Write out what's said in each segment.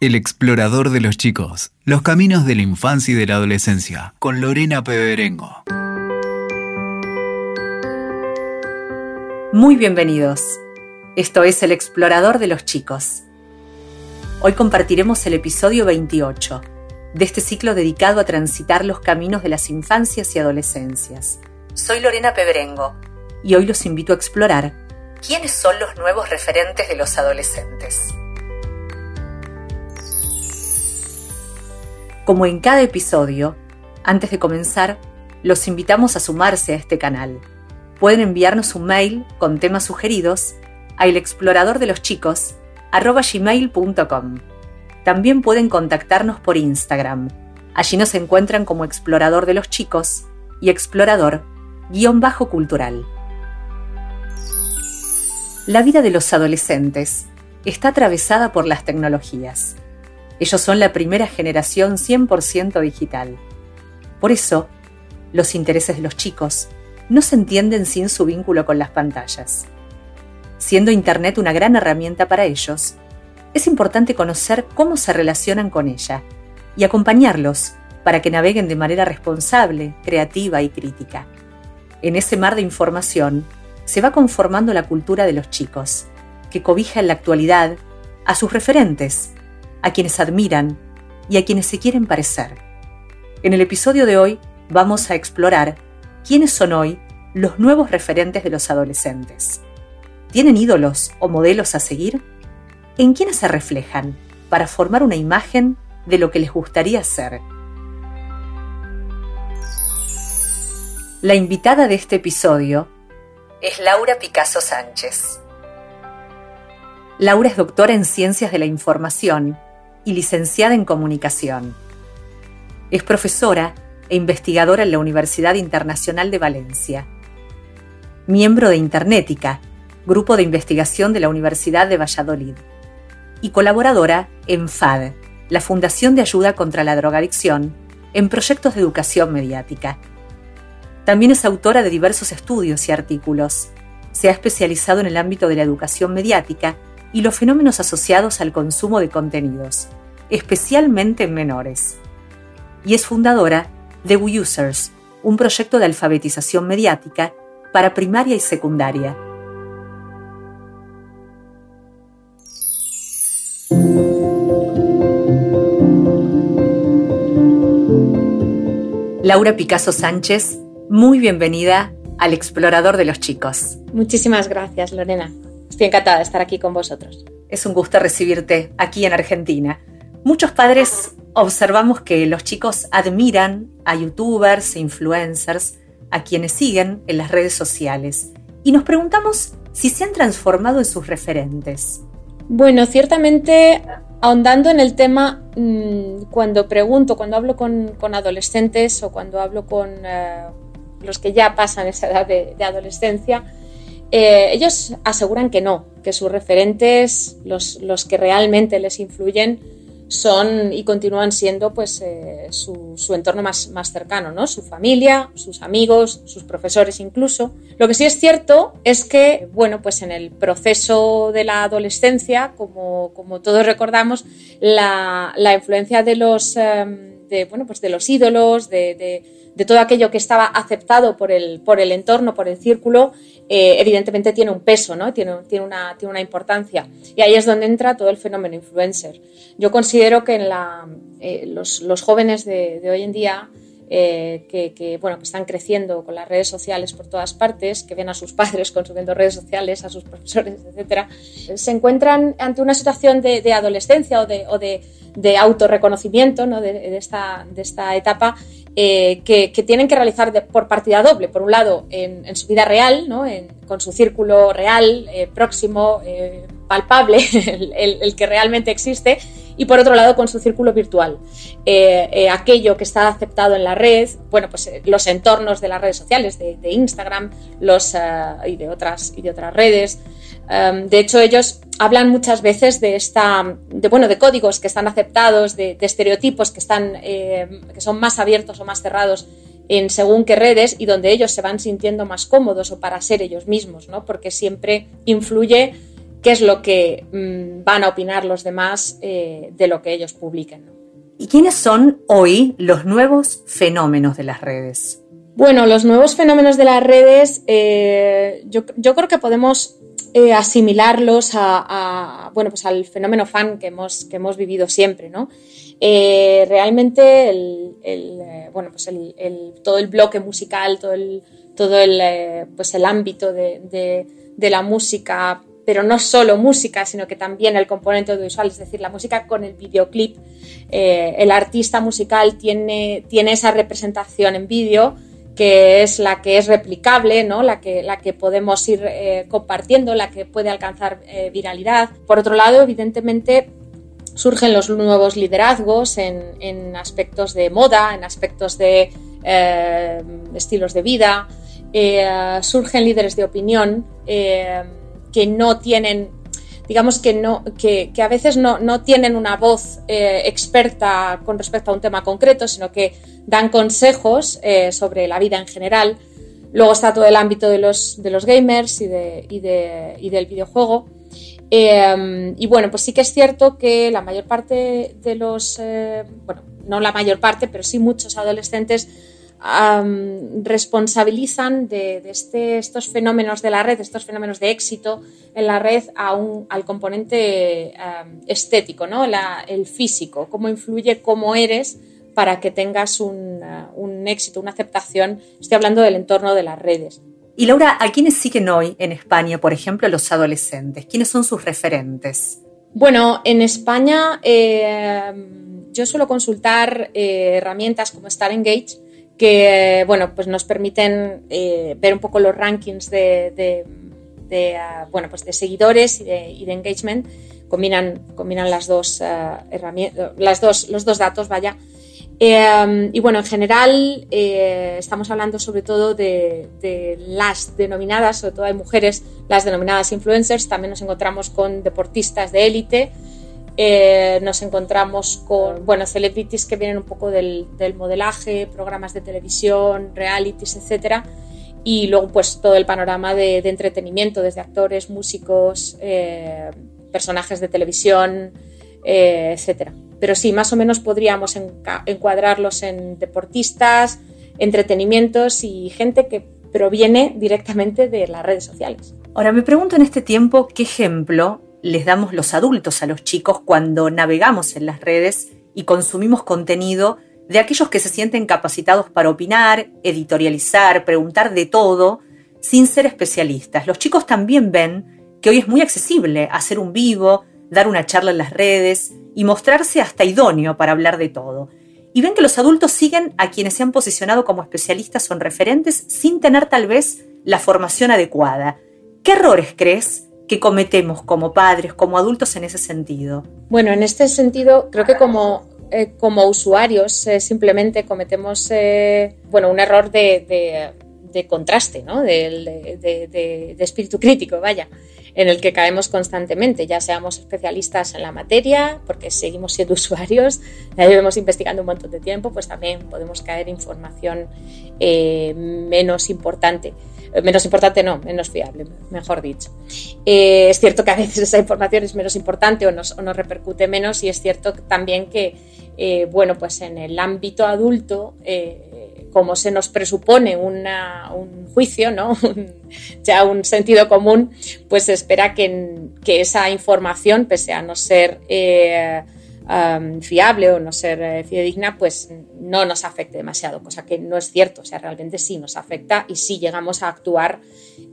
El explorador de los chicos, los caminos de la infancia y de la adolescencia, con Lorena Peberengo. Muy bienvenidos. Esto es El explorador de los chicos. Hoy compartiremos el episodio 28 de este ciclo dedicado a transitar los caminos de las infancias y adolescencias. Soy Lorena Peberengo y hoy los invito a explorar quiénes son los nuevos referentes de los adolescentes. Como en cada episodio, antes de comenzar, los invitamos a sumarse a este canal. Pueden enviarnos un mail con temas sugeridos a elexploradordeloschicos.com. También pueden contactarnos por Instagram. Allí nos encuentran como Explorador de los Chicos y Explorador-Cultural. La vida de los adolescentes está atravesada por las tecnologías ellos son la primera generación 100% digital. Por eso, los intereses de los chicos no se entienden sin su vínculo con las pantallas. Siendo Internet una gran herramienta para ellos, es importante conocer cómo se relacionan con ella y acompañarlos para que naveguen de manera responsable, creativa y crítica. En ese mar de información se va conformando la cultura de los chicos, que cobija en la actualidad a sus referentes a quienes admiran y a quienes se quieren parecer. En el episodio de hoy vamos a explorar quiénes son hoy los nuevos referentes de los adolescentes. ¿Tienen ídolos o modelos a seguir? ¿En quiénes se reflejan para formar una imagen de lo que les gustaría ser? La invitada de este episodio es Laura Picasso Sánchez. Laura es doctora en Ciencias de la Información y licenciada en Comunicación. Es profesora e investigadora en la Universidad Internacional de Valencia. Miembro de Internética, grupo de investigación de la Universidad de Valladolid. Y colaboradora en FAD, la Fundación de Ayuda contra la Drogadicción, en proyectos de educación mediática. También es autora de diversos estudios y artículos. Se ha especializado en el ámbito de la educación mediática y los fenómenos asociados al consumo de contenidos, especialmente en menores. Y es fundadora de We Users, un proyecto de alfabetización mediática para primaria y secundaria. Laura Picasso Sánchez, muy bienvenida al Explorador de los Chicos. Muchísimas gracias, Lorena. Estoy encantada de estar aquí con vosotros. Es un gusto recibirte aquí en Argentina. Muchos padres observamos que los chicos admiran a youtubers e influencers a quienes siguen en las redes sociales y nos preguntamos si se han transformado en sus referentes. Bueno, ciertamente ahondando en el tema, mm, cuando pregunto, cuando hablo con, adolescentes o cuando hablo con eh, los que ya pasan esa edad de adolescencia, eh, ellos aseguran que no, que sus referentes, los, los, que realmente les influyen, son y continúan siendo pues, eh, su, entorno más, más cercano, ¿no? su familia, sus amigos, sus profesores incluso. Lo que sí es cierto es que, bueno, pues en el proceso de la adolescencia, como, como todos recordamos, la, la influencia de los, em, de, bueno, pues de los ídolos, de, de de todo aquello que estaba aceptado por el, por el entorno, por el círculo, eh, evidentemente tiene un peso, ¿no? tiene, una, importancia. Y ahí es donde entra todo el fenómeno influencer. Yo considero que en eh, los, jóvenes de, hoy en día eh, que, bueno, que están creciendo con las redes sociales por todas partes, que ven a sus padres consumiendo redes sociales, a sus profesores, etcétera, se encuentran ante una situación de, adolescencia o de, o de, autorreconocimiento ¿no? de, de esta etapa eh, que, tienen que realizar por partida doble. Por un lado, en, su vida real, ¿no? con su círculo real, eh, próximo, palpable, el, que realmente existe, y por otro lado con su círculo virtual. Eh, eh, aquello que está aceptado en la red, bueno, pues eh, los entornos de las redes sociales, de, Instagram los, y, de otras, y de otras redes. Em, de hecho, ellos hablan muchas veces de esta, de, bueno, de códigos que están aceptados, de, estereotipos que, están, que son más abiertos o más cerrados en según qué redes y donde ellos se van sintiendo más cómodos o para ser ellos mismos, ¿no? Porque siempre influye qué es lo que mm, van a opinar los demás eh, de lo que ellos publiquen. ¿Y quiénes son hoy los nuevos fenómenos de las redes? Bueno, los nuevos fenómenos de las redes, eh, yo, creo que podemos eh, asimilarlos a, bueno, pues al fenómeno fan que hemos, que hemos vivido siempre, ¿no? realmente el, bueno, pues todo el bloque musical, todo el, todo el, pues el ámbito de, de la música pero no solo música, sino que también el componente audiovisual, es decir, la música con el videoclip. Eh, el artista musical tiene, tiene esa representación en vídeo que es la que es replicable, ¿no? la, que, la que podemos ir eh, compartiendo, la que puede alcanzar eh, viralidad. Por otro lado, evidentemente, surgen los nuevos liderazgos en, aspectos de moda, en aspectos de estilos de vida, surgen líderes de opinión que no tienen, digamos que, no, que, a veces no, no, tienen una voz eh, experta con respecto a un tema concreto, sino que dan consejos eh, sobre la vida en general. Luego está todo el ámbito de los, de los gamers y, de, y, de, y del videojuego. Eh, y bueno, pues sí que es cierto que la mayor parte de los, bueno, no la mayor parte, pero sí muchos adolescentes responsabilizan de, este, estos fenómenos de la red, estos fenómenos de éxito en la red a un, al componente estético, ¿no? el físico, cómo influye cómo eres para que tengas un, uh, un, éxito, una aceptación. Estoy hablando del entorno de las redes. Y Laura, ¿a quiénes siguen hoy en España, por ejemplo, los adolescentes? ¿Quiénes son sus referentes? Bueno, en España eh, yo suelo consultar eh, herramientas como Star Engage, que bueno, pues nos permiten eh, ver un poco los rankings de, ah, bueno, pues de seguidores y de, engagement. Combinan, combinan las dos uh, herramientas, las dos, los dos datos, vaya. Eh, y bueno, en general estamos hablando sobre todo de, las denominadas, sobre todo hay mujeres, las denominadas influencers. También nos encontramos con deportistas de élite eh, nos encontramos con bueno, celebrities que vienen un poco del, modelaje, programas de televisión, realities, etc. Y luego pues todo el panorama de, entretenimiento, desde actores, músicos, eh, personajes de televisión, eh, etc. Pero sí, más o menos podríamos encuadrarlos en deportistas, entretenimientos y gente que proviene directamente de las redes sociales. Ahora me pregunto en este tiempo qué ejemplo les damos los adultos a los chicos cuando navegamos en las redes y consumimos contenido de aquellos que se sienten capacitados para opinar, editorializar, preguntar de todo, sin ser especialistas. Los chicos también ven que hoy es muy accesible hacer un vivo, dar una charla en las redes y mostrarse hasta idóneo para hablar de todo. Y ven que los adultos siguen a quienes se han posicionado como especialistas o referentes sin tener tal vez la formación adecuada. ¿Qué errores crees que cometemos como padres, como adultos en ese sentido? Bueno, en este sentido, creo que como, eh, como usuarios eh, simplemente cometemos eh, bueno, un error de, de, contraste, ¿no? de, de, espíritu crítico, vaya, en el que caemos constantemente, ya seamos especialistas en la materia, porque seguimos siendo usuarios, ya llevamos investigando un montón de tiempo, pues también podemos caer información menos importante. Eh, menos importante no, menos fiable, mejor dicho. Eh, es cierto que a veces esa información es menos importante o nos, repercute menos y es cierto también que, eh, bueno, pues en el ámbito adulto, como se nos presupone un juicio, ¿no? ya un sentido común, pues se espera que, que, esa información, pese a no ser fiable o no ser eh, fidedigna, pues no nos afecte demasiado, cosa que no es cierto, o sea, realmente sí nos afecta y sí llegamos a actuar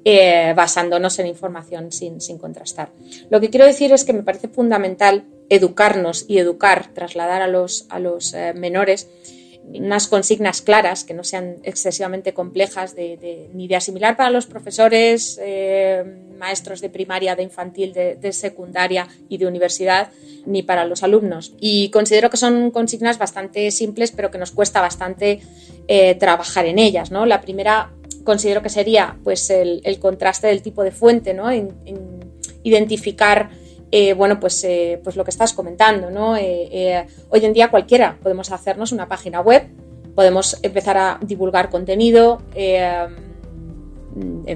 eh, basándonos en información sin, sin contrastar. Lo que quiero decir es que me parece fundamental educarnos y educar, trasladar a los, a los eh, menores unas consignas claras que no sean excesivamente complejas ni de asimilar para los profesores, eh, maestros de primaria, de infantil, de, secundaria y de universidad, ni para los alumnos. Y considero que son consignas bastante simples, pero que nos cuesta bastante eh, trabajar en ellas. ¿no? La primera considero que sería pues, el, contraste del tipo de fuente, ¿no? identificar eh, bueno, pues, eh, pues lo que estás comentando, ¿no? Eh, hoy en día cualquiera podemos hacernos una página web, podemos empezar a divulgar contenido, en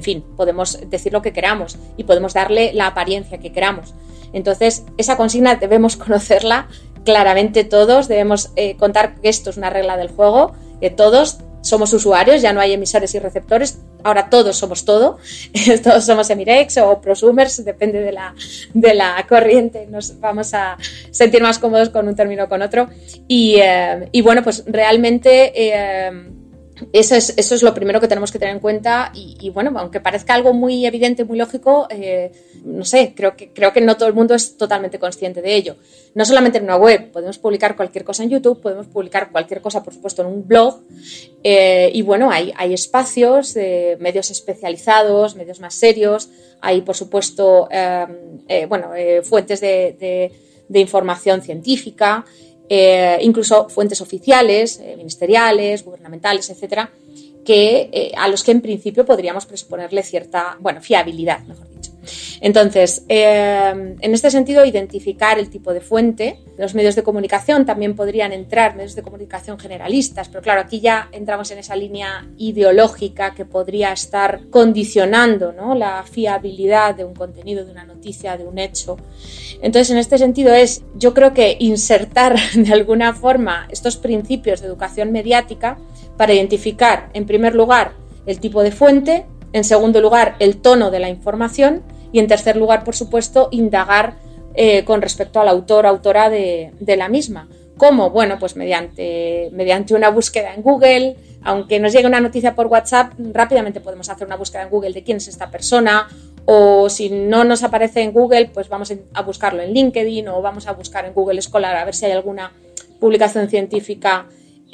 fin, podemos decir lo que queramos y podemos darle la apariencia que queramos. Entonces, esa consigna debemos conocerla claramente todos, debemos eh, contar que esto es una regla del juego, que todos somos usuarios, ya no hay emisores y receptores, ahora todos somos todo, todos somos Emirex o prosumers, depende de la, de la corriente, nos vamos a sentir más cómodos con un término o con otro. Y, eh, bueno, pues realmente... Eh, eso es, eso es lo primero que tenemos que tener en cuenta y, bueno, aunque parezca algo muy evidente, muy lógico, eh, no sé, creo que, creo que no todo el mundo es totalmente consciente de ello. No solamente en una web, podemos publicar cualquier cosa en YouTube, podemos publicar cualquier cosa, por supuesto, en un blog eh, y bueno, hay, hay espacios, de medios especializados, medios más serios, hay por supuesto, eh, bueno, fuentes de información científica. Eh, incluso fuentes oficiales, eh, ministeriales, gubernamentales, etcétera, que, eh, a los que en principio podríamos presuponerle cierta, bueno, fiabilidad, mejor dicho. Entonces, eh, en este sentido, identificar el tipo de fuente. Los medios de comunicación también podrían entrar, medios de comunicación generalistas, pero claro, aquí ya entramos en esa línea ideológica que podría estar condicionando ¿no? la fiabilidad de un contenido, de una noticia, de un hecho. Entonces, en este sentido es, yo creo que insertar de alguna forma estos principios de educación mediática para identificar, en primer lugar, el tipo de fuente, en segundo lugar, el tono de la información y en tercer lugar, por supuesto, indagar eh, con respecto al autor, autora de, la misma. ¿Cómo? Bueno, pues mediante, mediante una búsqueda en Google, aunque nos llegue una noticia por WhatsApp, rápidamente podemos hacer una búsqueda en Google de quién es esta persona, o si no nos aparece en Google, pues vamos a buscarlo en LinkedIn o vamos a buscar en Google Scholar a ver si hay alguna publicación científica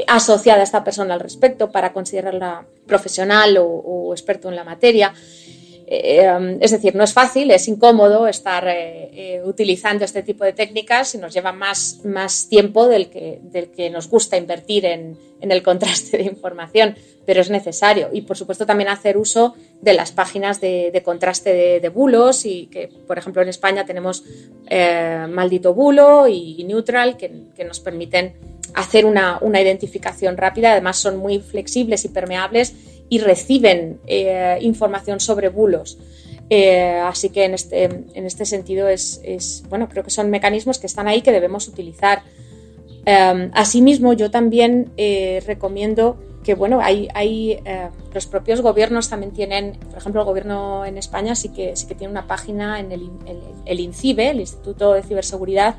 asociada a esta persona al respecto para considerarla profesional o, experto en la materia. Eh, um, es decir, no es fácil, es incómodo estar eh, eh, utilizando este tipo de técnicas y nos lleva más, más tiempo del que, del que nos gusta invertir en, en, el contraste de información, pero es necesario. Y por supuesto también hacer uso de las páginas de, de contraste de, bulos y que, por ejemplo, en España tenemos Maldito Bulo y Neutral que, que nos permiten hacer una, una, identificación rápida. Además, son muy flexibles y permeables y reciben eh, información sobre bulos. Eh, así que en este, en este sentido es, es, bueno, creo que son mecanismos que están ahí que debemos utilizar. Em, asimismo, yo también eh, recomiendo que bueno, hay, hay los propios gobiernos también tienen, por ejemplo, el gobierno en España sí que, sí que tiene una página en el, el, el INCIBE, el Instituto de Ciberseguridad,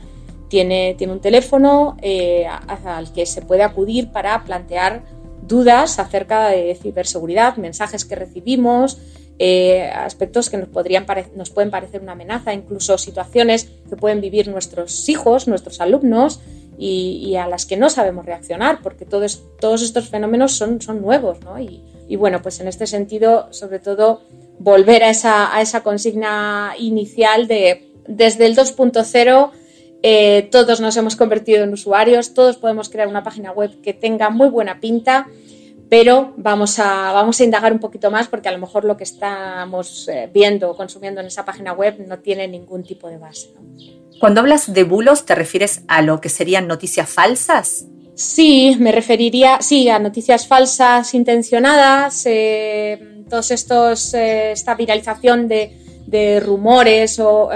tiene, tiene un teléfono eh, al que se puede acudir para plantear dudas acerca de ciberseguridad, mensajes que recibimos, eh, aspectos que nos, podrían nos pueden parecer una amenaza, incluso situaciones que pueden vivir nuestros hijos, nuestros alumnos y, a las que no sabemos reaccionar, porque todos, todos estos fenómenos son, son nuevos. ¿no? Y, y, bueno, pues en este sentido, sobre todo, volver a esa, a esa consigna inicial de desde el 2.0 eh, todos nos hemos convertido en usuarios, todos podemos crear una página web que tenga muy buena pinta, pero vamos a, vamos a indagar un poquito más porque a lo mejor lo que estamos eh, viendo o consumiendo en esa página web no tiene ningún tipo de base. Cuando hablas de bulos, ¿te refieres a lo que serían noticias falsas? Sí, me referiría, sí, a noticias falsas intencionadas, eh, todos estos, esta viralización de, de rumores o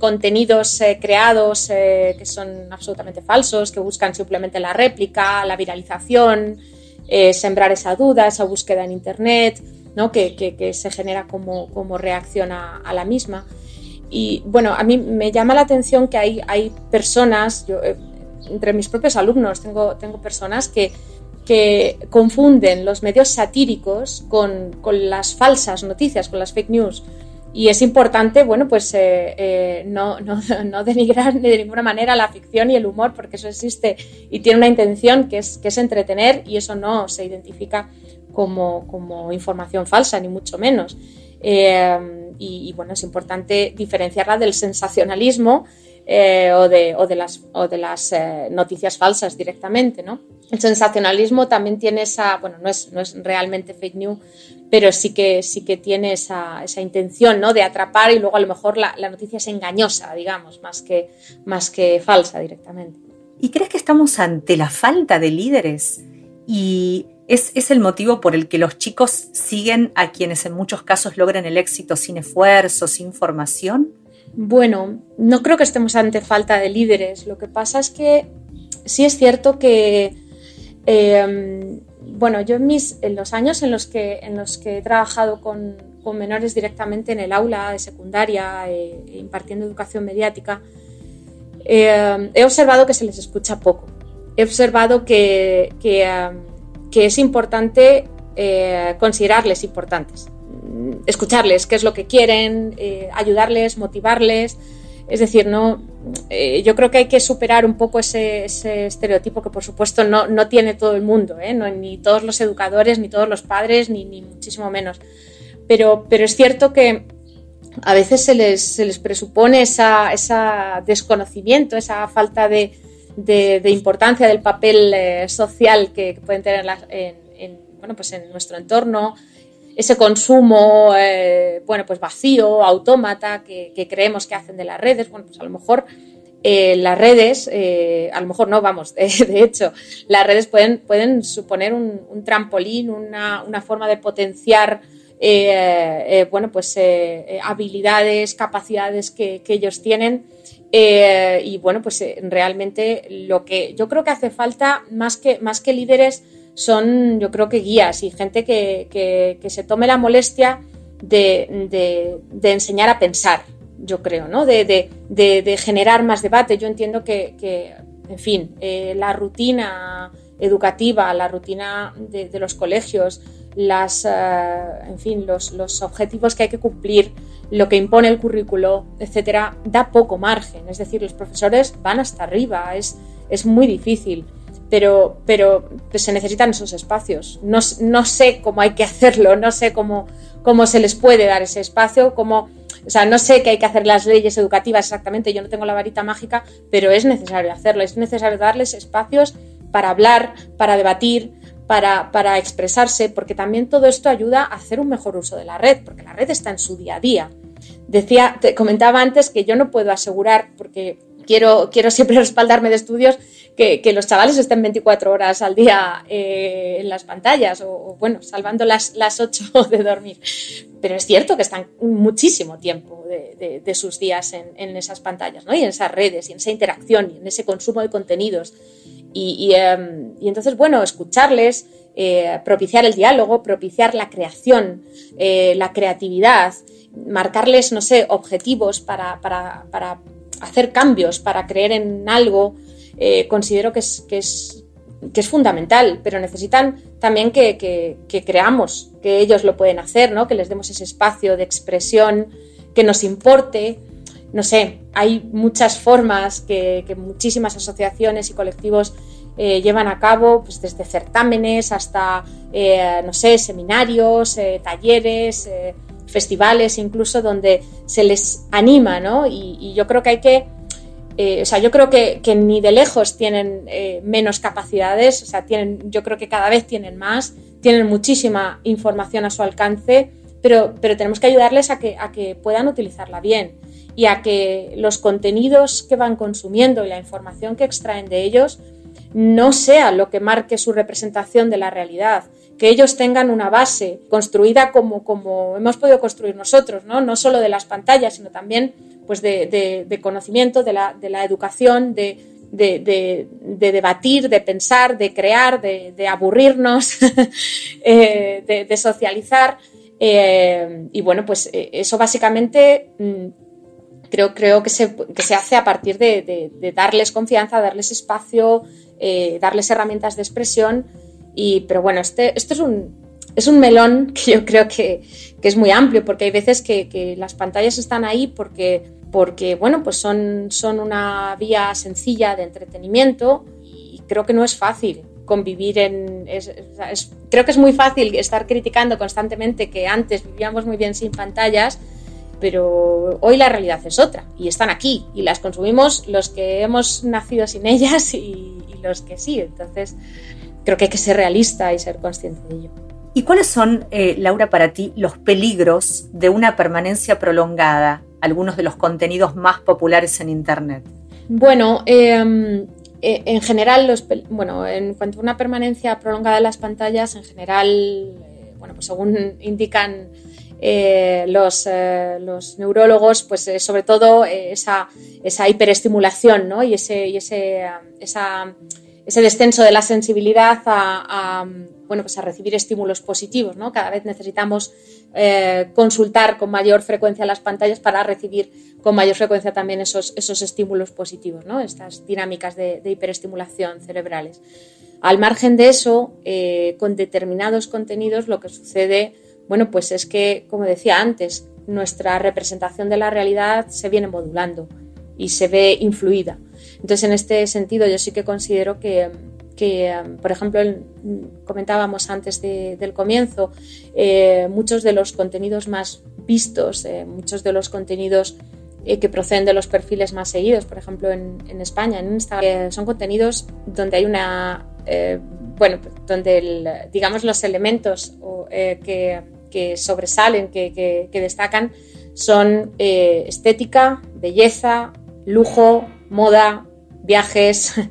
contenidos eh, creados eh, que son absolutamente falsos, que buscan simplemente la réplica, la viralización, eh, sembrar esa duda, esa búsqueda en Internet, ¿no? que, se genera como, como reacción a, la misma. Y bueno, a mí me llama la atención que hay, hay personas, yo, entre mis propios alumnos tengo, tengo personas que, que confunden los medios satíricos con, con las falsas noticias, con las fake news. Y es importante, bueno, pues eh, eh, no, no, no, denigrar de ninguna manera la ficción y el humor, porque eso existe y tiene una intención que es, que es entretener y eso no se identifica como, como información falsa, ni mucho menos. Eh, y, bueno, es importante diferenciarla del sensacionalismo o, de, o, de, las, o de las noticias falsas directamente, ¿no? El sensacionalismo también tiene esa, bueno, no es, no es realmente fake news, pero sí que, sí que tiene esa, esa intención ¿no? de atrapar y luego a lo mejor la, la, noticia es engañosa, digamos, más que, más que falsa directamente. ¿Y crees que estamos ante la falta de líderes? Y ¿Es, ¿Es, el motivo por el que los chicos siguen a quienes en muchos casos logran el éxito sin esfuerzo, sin formación? Bueno, no creo que estemos ante falta de líderes. Lo que pasa es que sí es cierto que, eh, bueno, yo en, mis, en los años en los que, en los que he trabajado con, con menores directamente en el aula de secundaria, eh, impartiendo educación mediática, eh, he observado que se les escucha poco. He observado que, que, que es importante eh, considerarles importantes, escucharles qué es lo que quieren, eh, ayudarles, motivarles. Es decir, no, eh, yo creo que hay que superar un poco ese, estereotipo que por supuesto no, no tiene todo el mundo, no, ni todos los educadores, ni todos los padres, ni, ni muchísimo menos. Pero, pero es cierto que a veces se les, se les presupone esa, esa desconocimiento, esa falta de, de, importancia del papel eh, social que, pueden tener en, en, bueno, pues en nuestro entorno, ese consumo eh, bueno, pues vacío, autómata, que, creemos que hacen de las redes. Bueno, pues a lo mejor eh, las redes, eh, a lo mejor no, vamos, de, hecho, las redes pueden, pueden suponer un, trampolín, una, una, forma de potenciar bueno, pues habilidades, capacidades que, que ellos tienen y bueno, pues realmente lo que yo creo que hace falta, más que, más que líderes, son yo creo que guías y gente que, que, que se tome la molestia de, de, enseñar a pensar, yo creo, ¿no? de, de generar más debate. Yo entiendo que, en fin, eh, la rutina educativa, la rutina de, los colegios, las, uh, en fin, los, los objetivos que hay que cumplir, lo que impone el currículo, etcétera, da poco margen. Es decir, los profesores van hasta arriba, es, es muy difícil, pero, pues, se necesitan esos espacios. No, sé cómo hay que hacerlo, no sé cómo, se les puede dar ese espacio, cómo, o sea, no sé qué hay que hacer las leyes educativas exactamente, yo no tengo la varita mágica, pero es necesario hacerlo, es necesario darles espacios para hablar, para debatir, para, expresarse, porque también todo esto ayuda a hacer un mejor uso de la red, porque la red está en su día a día. Decía, te comentaba antes que yo no puedo asegurar, porque quiero siempre respaldarme de estudios, que, los chavales estén 24 horas al día eh, en las pantallas, o, bueno, salvando las, las 8 de dormir. Pero es cierto que están muchísimo tiempo de, de, sus días en, en, esas pantallas, ¿no? Y en esas redes, y en esa interacción, y en ese consumo de contenidos. Y, y, y entonces, bueno, escucharles, eh, propiciar el diálogo, propiciar la creación, eh, la creatividad, marcarles, no sé, objetivos para, para, para hacer cambios, para creer en algo, eh, considero que es, que, es, que es fundamental, pero necesitan también que, que, creamos que ellos lo pueden hacer, ¿no? que les demos ese espacio de expresión, que nos importe, no sé, hay muchas formas que, muchísimas asociaciones y colectivos eh, llevan a cabo, pues desde certámenes hasta, eh, no sé, seminarios, talleres, festivales, incluso donde se les anima, ¿no? Y, y yo creo que hay que, o sea, yo creo que, ni de lejos tienen menos capacidades, o sea, tienen, yo creo que cada vez tienen más, tienen muchísima información a su alcance, pero, pero tenemos que ayudarles a que, a que puedan utilizarla bien y a que los contenidos que van consumiendo y la información que extraen de ellos no sea lo que marque su representación de la realidad, que ellos tengan una base construida como, como hemos podido construir nosotros, ¿no? no solo de las pantallas, sino también pues de, de, de conocimiento, de la, de la educación, de, de, de, debatir, de pensar, de crear, de, aburrirnos, eh, de, socializar. Eh, y bueno, pues eh, eso básicamente mm, creo, creo que, se, que se hace a partir de, de darles confianza, darles espacio, darles herramientas de expresión. Y, pero bueno, este, esto es un, es un melón que yo creo que, que es muy amplio, porque hay veces que, que, las pantallas están ahí porque, porque bueno, pues son, son una vía sencilla de entretenimiento y creo que no es fácil convivir en... Es, es, creo que es muy fácil estar criticando constantemente que antes vivíamos muy bien sin pantallas, pero hoy la realidad es otra y están aquí y las consumimos los que hemos nacido sin ellas y, y los que sí. Entonces, creo que hay que ser realista y ser consciente de ello. ¿Y cuáles son, eh, Laura, para ti los peligros de una permanencia prolongada, algunos de los contenidos más populares en Internet? Bueno, eh, eh, en general, los, bueno, en cuanto a una permanencia prolongada en las pantallas, en general, eh, bueno, pues según indican eh, los, los, neurólogos, pues sobre todo esa, esa, hiperestimulación ¿no? y, ese, y ese, esa, ese descenso de la sensibilidad a, bueno, pues a recibir estímulos positivos. ¿no? Cada vez necesitamos eh, consultar con mayor frecuencia las pantallas para recibir con mayor frecuencia también esos, esos estímulos positivos, ¿no? estas dinámicas de, hiperestimulación cerebrales. Al margen de eso, eh, con determinados contenidos lo que sucede, bueno, pues es que, como decía antes, nuestra representación de la realidad se viene modulando y se ve influida. Entonces, en este sentido, yo sí que considero que, que, por ejemplo, comentábamos antes del comienzo, eh, muchos de los contenidos más vistos, eh, muchos de los contenidos eh, que proceden de los perfiles más seguidos, por ejemplo, en, España, en Instagram, son contenidos donde hay una, bueno, donde digamos los elementos que, sobresalen, que, que destacan, son estética, belleza, lujo, moda, viajes.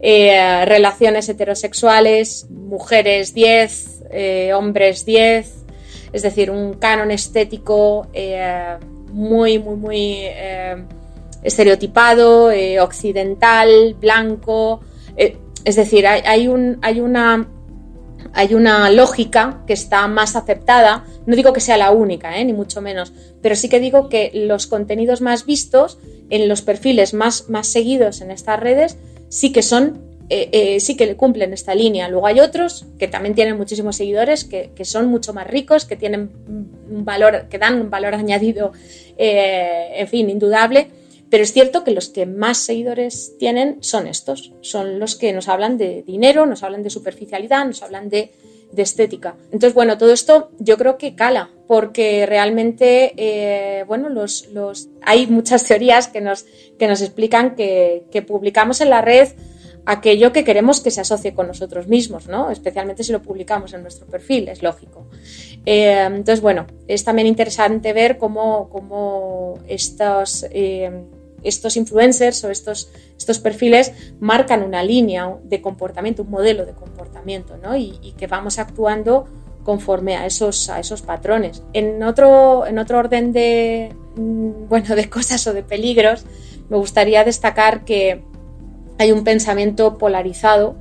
Eh, relaciones heterosexuales, mujeres 10, eh, hombres 10, es decir, un canon estético eh, muy, muy, muy estereotipado, occidental, blanco, es decir, hay, un, hay una hay una lógica que está más aceptada. No digo que sea la única, ni mucho menos, pero sí que digo que los contenidos más vistos en los perfiles más, más seguidos en estas redes sí que son, eh, eh, sí que le cumplen esta línea. Luego hay otros que también tienen muchísimos seguidores, que, son mucho más ricos, que tienen un valor, que dan un valor añadido, eh, en fin, indudable. Pero es cierto que los que más seguidores tienen son estos, son los que nos hablan de dinero, nos hablan de superficialidad, nos hablan de, estética. Entonces, bueno, todo esto yo creo que cala, porque realmente, bueno, los, los, hay muchas teorías que nos, que nos explican que, publicamos en la red aquello que queremos que se asocie con nosotros mismos, ¿no? especialmente si lo publicamos en nuestro perfil, es lógico. Eh, entonces, bueno, es también interesante ver cómo, cómo estos, eh, estos influencers o estos, estos perfiles marcan una línea de comportamiento, un modelo de comportamiento, ¿no? y, que vamos actuando conforme a esos, a esos patrones. En otro, en otro orden de, mm, bueno, de cosas o de peligros, me gustaría destacar que hay un pensamiento polarizado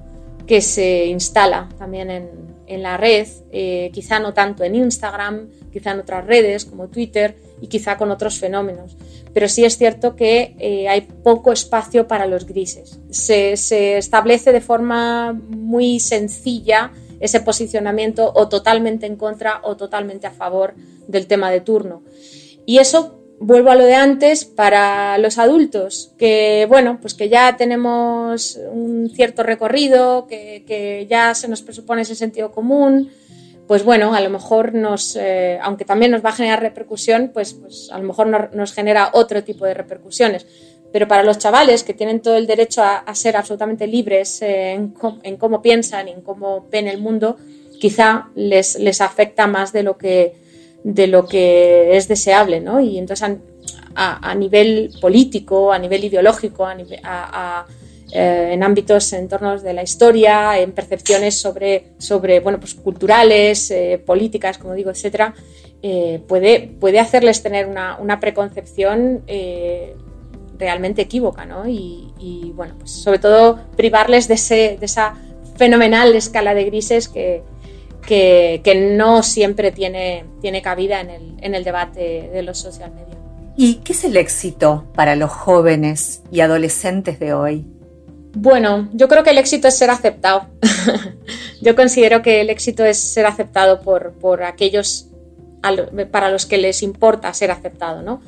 que se instala también en, la red, eh, quizá no tanto en Instagram, quizá en otras redes como Twitter y quizá con otros fenómenos. Pero sí es cierto que eh, hay poco espacio para los grises. Se, se, establece de forma muy sencilla ese posicionamiento o totalmente en contra o totalmente a favor del tema de turno. Y eso vuelvo a lo de antes, para los adultos, que bueno, pues que ya tenemos un cierto recorrido, que, ya se nos presupone ese sentido común, pues bueno, a lo mejor nos, eh, aunque también nos va a generar repercusión, pues, pues a lo mejor nos genera otro tipo de repercusiones. Pero para los chavales que tienen todo el derecho a, ser absolutamente libres en, en, cómo piensan y en cómo ven el mundo, quizá les, les afecta más de lo que, de lo que es deseable, ¿no? Y entonces a, nivel político, a nivel ideológico, a, eh, en ámbitos, en torno de la historia, en percepciones sobre, sobre bueno, pues culturales, eh, políticas, como digo, etcétera, eh, puede, puede hacerles tener una, una preconcepción realmente equívoca, ¿no? Y, bueno, pues sobre todo privarles de, ese, de esa fenomenal escala de grises que, que, no siempre tiene, tiene cabida en el, en el debate de los social media. ¿Y qué es el éxito para los jóvenes y adolescentes de hoy? Bueno, yo creo que el éxito es ser aceptado. yo considero que el éxito es ser aceptado por, por aquellos para los que les importa ser aceptado, ¿no?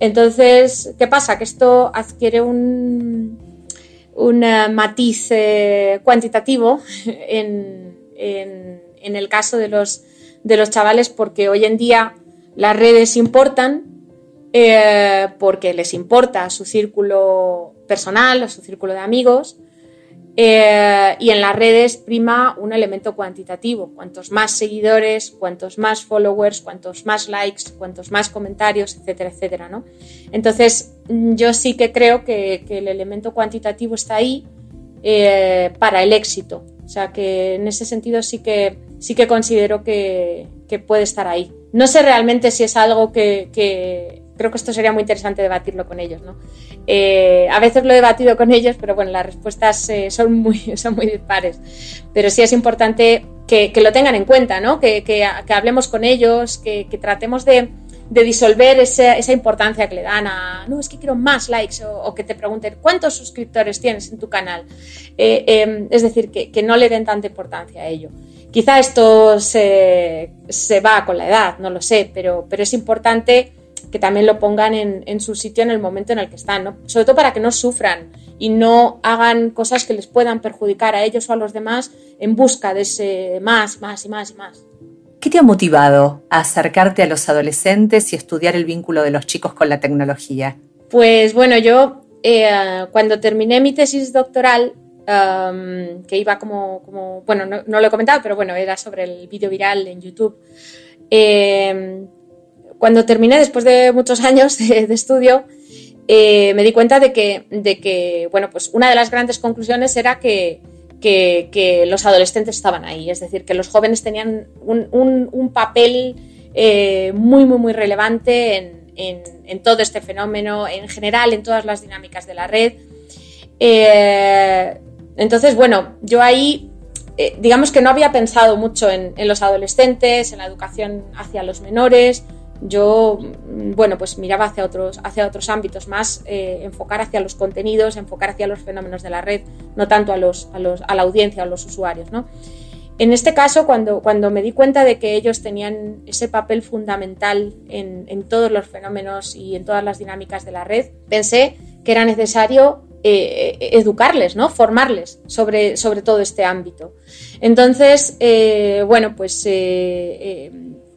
Entonces, ¿qué pasa? Que esto adquiere un, un eh, matiz eh, cuantitativo en, en el caso de los, de los chavales porque hoy en día las redes importan eh, porque les importa su círculo personal o su círculo de amigos eh, y en las redes prima un elemento cuantitativo. Cuantos más seguidores, cuantos más followers, cuantos más likes, cuantos más comentarios, etcétera, etcétera. ¿no? Entonces yo sí que creo que, que el elemento cuantitativo está ahí para el éxito. O sea que en ese sentido sí que, sí que considero que, puede estar ahí. No sé realmente si es algo que, creo que esto sería muy interesante debatirlo con ellos. ¿no? a veces lo he debatido con ellos, pero bueno, las respuestas son, muy, son muy dispares. Pero sí es importante que, lo tengan en cuenta, ¿no? que, hablemos con ellos, que, tratemos de, disolver esa, importancia que le dan a, no, es que quiero más likes, o, que te pregunten cuántos suscriptores tienes en tu canal. Eh, em, es decir, que, no le den tanta importancia a ello. Quizá esto se, va con la edad, no lo sé, pero, pero es importante que también lo pongan en, su sitio en el momento en el que están, ¿no? sobre todo para que no sufran y no hagan cosas que les puedan perjudicar a ellos o a los demás en busca de ese más, más y más y más. ¿Qué te ha motivado a acercarte a los adolescentes y estudiar el vínculo de los chicos con la tecnología? Pues bueno, yo eh, cuando terminé mi tesis doctoral, que iba como, bueno, no, lo he comentado, pero bueno, era sobre el vídeo viral en YouTube. Eh, cuando terminé, después de muchos años de, estudio, eh, me di cuenta de que, de que, bueno, pues una de las grandes conclusiones era que, que, los adolescentes estaban ahí, es decir, que los jóvenes tenían un, un, papel eh, muy, muy, muy relevante en, en, todo este fenómeno, en general, en todas las dinámicas de la red. Eh, entonces, bueno, yo ahí, digamos que no había pensado mucho en, en los adolescentes, en la educación hacia los menores, yo, mm, bueno, pues miraba hacia otros, hacia otros ámbitos más, eh, enfocar hacia los contenidos, enfocar hacia los fenómenos de la red, no tanto a, los, a, los, a la audiencia o a los usuarios, ¿no? En este caso, cuando, cuando me di cuenta de que ellos tenían ese papel fundamental en, en todos los fenómenos y en todas las dinámicas de la red, pensé que era necesario eh, educarles, ¿no? formarles sobre, sobre todo este ámbito. Entonces, eh, bueno, pues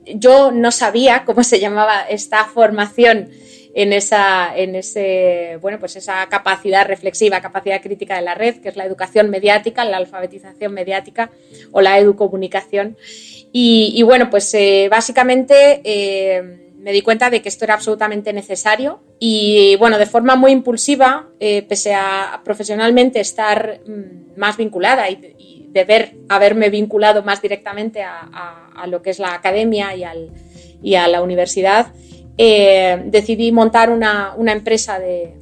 yo no sabía cómo se llamaba esta formación en esa, en ese, bueno, pues esa capacidad reflexiva, capacidad crítica de la red, que es la educación mediática, la alfabetización mediática o la educomunicación. Y, y bueno, pues eh, básicamente eh, me di cuenta de que esto era absolutamente necesario y bueno, de forma muy impulsiva, eh, pese a profesionalmente estar mm, más vinculada y ver, haberme vinculado más directamente a, lo que es la academia y, al, y a la universidad, eh, decidí montar una, empresa de,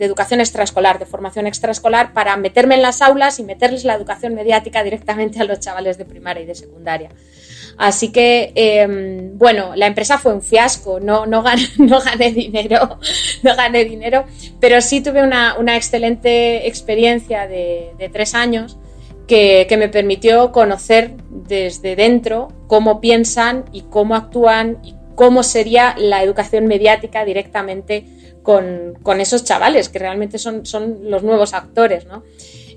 educación extraescolar, de formación extraescolar, para meterme en las aulas y meterles la educación mediática directamente a los chavales de primaria y de secundaria. Así que, em, bueno, la empresa fue un fiasco, no, no, gané, no gané dinero, no gané dinero, pero sí tuve una, excelente experiencia de, de tres años que, me permitió conocer desde dentro cómo piensan y cómo actúan y cómo sería la educación mediática directamente con, esos chavales, que realmente son, son los nuevos actores, ¿no?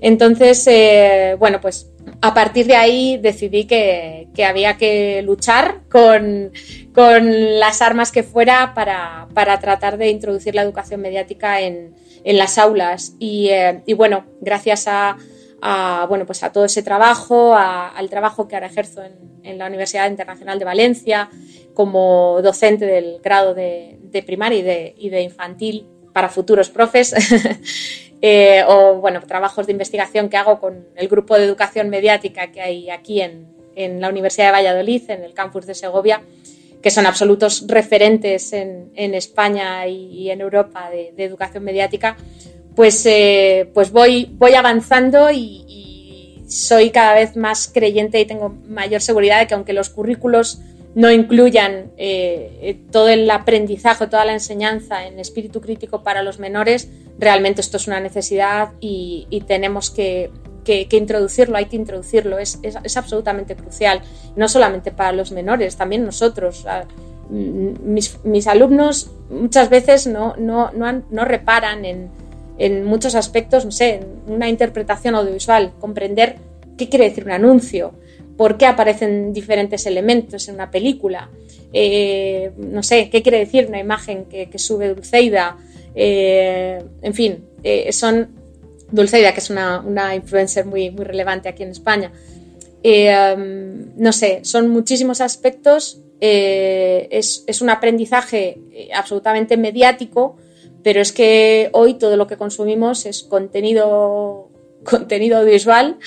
Entonces, eh, bueno, pues a partir de ahí decidí que, había que luchar con, las armas que fuera para, tratar de introducir la educación mediática en, las aulas. y eh, bueno, gracias a, a, bueno, pues a todo ese trabajo, al trabajo que ahora ejerzo en, la Universidad Internacional de Valencia como docente del grado de, primaria y de, infantil para futuros profes, eh, o bueno, trabajos de investigación que hago con el grupo de educación mediática que hay aquí en, la Universidad de Valladolid, en el campus de Segovia, que son absolutos referentes en, España y, en Europa de educación mediática, pues, eh, pues voy, voy avanzando y, soy cada vez más creyente y tengo mayor seguridad de que aunque los currículos no incluyan eh, eh, todo el aprendizaje, toda la enseñanza en espíritu crítico para los menores, realmente esto es una necesidad y, tenemos que, introducirlo, hay que introducirlo, es, absolutamente crucial, no solamente para los menores, también nosotros. Mis, alumnos muchas veces no, no, no reparan en, en muchos aspectos, no sé, una interpretación audiovisual, comprender qué quiere decir un anuncio, por qué aparecen diferentes elementos en una película, eh, no sé, qué quiere decir una imagen que, sube Dulceida, eh, en fin, eh, son Dulceida, que es una, influencer muy, muy relevante aquí en España. No sé, son muchísimos aspectos, es, es, un aprendizaje absolutamente mediático pero es que hoy todo lo que consumimos es contenido, contenido audiovisual,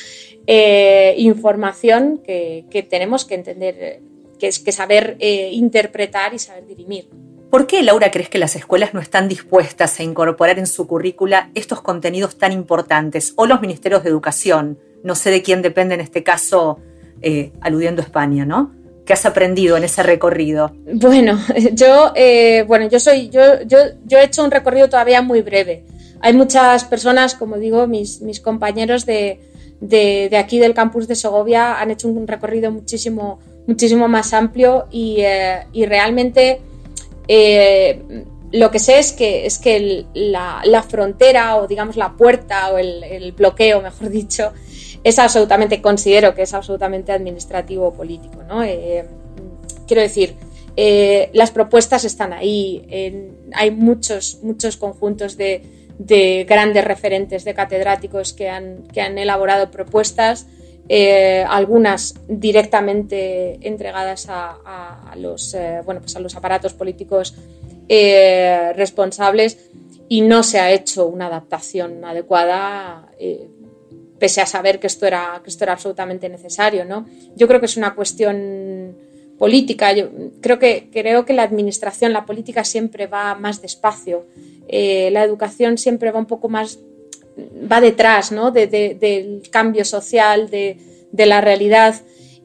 eh, información que, tenemos que entender, que, que saber eh, interpretar y saber dirimir. ¿Por qué, Laura, crees que las escuelas no están dispuestas a incorporar en su currícula estos contenidos tan importantes? O los ministerios de educación, no sé de quién depende en este caso, eh, aludiendo a España, ¿no? ¿Qué has aprendido en ese recorrido? Bueno, yo, eh, bueno, yo soy, yo, yo, yo he hecho un recorrido todavía muy breve. Hay muchas personas, como digo, mis, mis compañeros de, de, aquí del campus de Segovia han hecho un recorrido muchísimo, muchísimo más amplio y, eh, y realmente eh, lo que sé es que, es que la, frontera o digamos la puerta o el, bloqueo, mejor dicho, es absolutamente, considero que es absolutamente administrativo político. ¿no? Eh, quiero decir, eh, las propuestas están ahí, hay muchos, muchos conjuntos de, grandes referentes de catedráticos que han, que han elaborado propuestas eh, algunas directamente entregadas a, los, bueno, pues a los aparatos políticos responsables y no se ha hecho una adaptación adecuada pese a saber que esto era, que esto era absolutamente necesario. ¿no? Yo creo que es una cuestión política. Yo creo que, creo que la administración, la política siempre va más despacio. la educación siempre va un poco más va detrás ¿no? del cambio social, de, la realidad.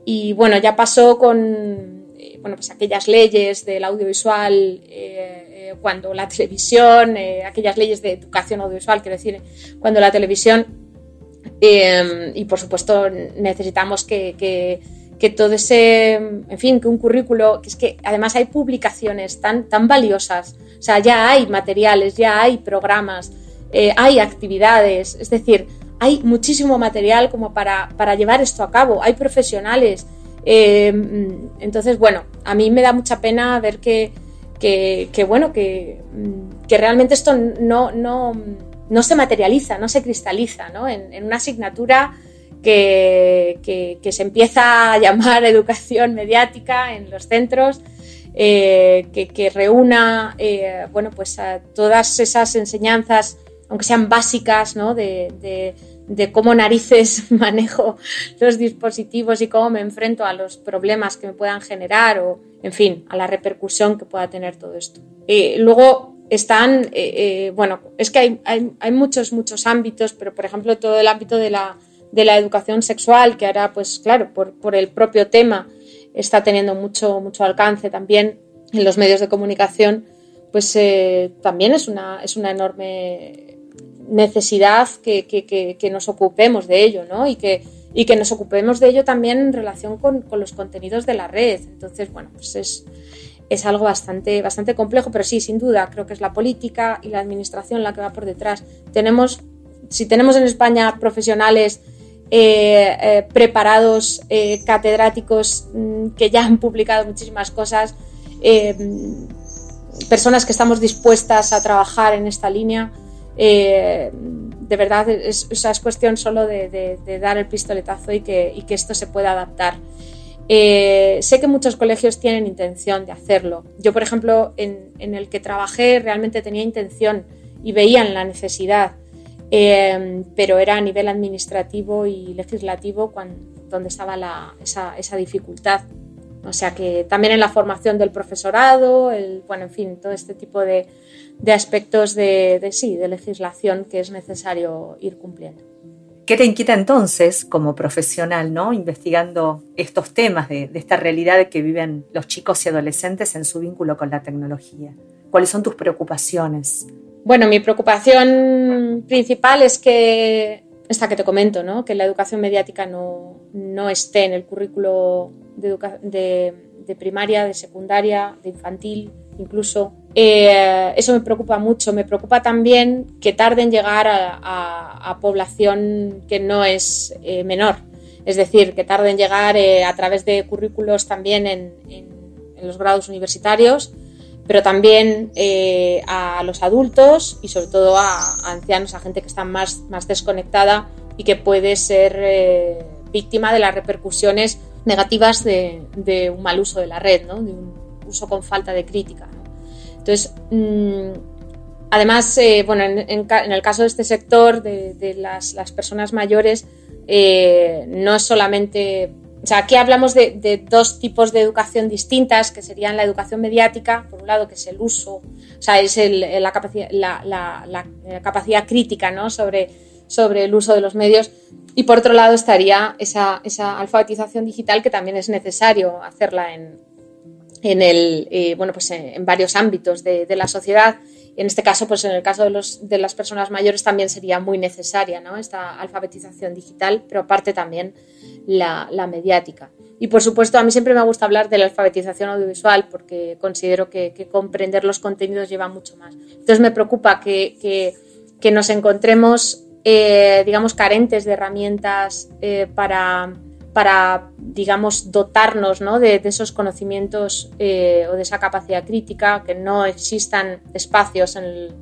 Y bueno, ya pasó con eh, bueno, pues aquellas leyes del audiovisual, eh, eh, cuando la televisión, aquellas leyes de educación audiovisual, quiero decir, cuando la televisión, y por supuesto necesitamos que, que, todo ese, en fin, que un currículo, que es que además hay publicaciones tan, tan valiosas, o sea, ya hay materiales, ya hay programas, eh, hay actividades, es decir, hay muchísimo material como para, llevar esto a cabo, hay profesionales. Eh, entonces, bueno, a mí me da mucha pena ver que, bueno, que, que, realmente esto no, no, no, se materializa, no se cristaliza ¿no? En, una asignatura que, se empieza a llamar educación mediática en los centros. Eh, que, reúna bueno, pues todas esas enseñanzas aunque sean básicas, ¿no? de, cómo narices manejo los dispositivos y cómo me enfrento a los problemas que me puedan generar o, en fin, a la repercusión que pueda tener todo esto. Y luego están, eh, eh, bueno, es que hay, hay, muchos, muchos ámbitos, pero por ejemplo todo el ámbito de la, de la educación sexual, que ahora, pues claro, por, por el propio tema está teniendo mucho, mucho alcance también en los medios de comunicación, pues eh, también es una, es una enorme necesidad que, nos ocupemos de ello, ¿no? Y que, y que nos ocupemos de ello también en relación con, los contenidos de la red. Entonces, bueno, pues es, es algo bastante, bastante complejo, pero sí, sin duda, creo que es la política y la administración la que va por detrás. Tenemos, si tenemos en España profesionales eh, eh, preparados, eh, catedráticos mm, que ya han publicado muchísimas cosas, personas que estamos dispuestas a trabajar en esta línea, de verdad es, es, cuestión solo de, dar el pistoletazo y que, y que esto se pueda adaptar. Eh, sé que muchos colegios tienen intención de hacerlo. Yo, por ejemplo, en, en el que trabajé realmente tenía intención y veían la necesidad, eh, pero era a nivel administrativo y legislativo cuando, donde estaba la, esa, esa, dificultad. O sea que también en la formación del profesorado, el, bueno, en fin, todo este tipo de, de aspectos de, sí, de legislación que es necesario ir cumpliendo. ¿Qué te inquieta entonces como profesional, ¿no? investigando estos temas de, esta realidad que viven los chicos y adolescentes en su vínculo con la tecnología? ¿Cuáles son tus preocupaciones? Bueno, mi preocupación principal es que, esta que te comento, ¿no? que la educación mediática no, no esté en el currículo de, de primaria, de secundaria, de infantil, incluso. Eh, eso me preocupa mucho. Me preocupa también que tarde en llegar a, población que no es eh, menor. Es decir, que tarde en llegar eh, a través de currículos también en, los grados universitarios, pero también a los adultos y sobre todo a, ancianos, a gente que está más, más desconectada y que puede ser víctima de las repercusiones negativas de, un mal uso de la red, un uso con falta de crítica. Entonces, mm, Además, eh, bueno, en, el caso de este sector, de, las, personas mayores, eh, no es solamente o sea, aquí hablamos de, dos tipos de educación distintas, que serían la educación mediática, por un lado, que es el uso, o sea, es la, capacidad, la, capacidad crítica ¿no? sobre, sobre el uso de los medios, y por otro lado estaría esa, esa alfabetización digital que también es necesario hacerla en, en, el, eh, bueno, pues en, varios ámbitos de, de, la sociedad. En este caso, pues en el caso de, los, de las personas mayores también sería muy necesaria ¿no? esta alfabetización digital, pero aparte también la, mediática. Y por supuesto, a mí siempre me gusta hablar de la alfabetización audiovisual porque considero que, comprender los contenidos lleva mucho más. Entonces me preocupa que, nos encontremos, eh, digamos, carentes de herramientas eh, para, para, digamos, dotarnos de, esos conocimientos eh, o de esa capacidad crítica, que no existan espacios en el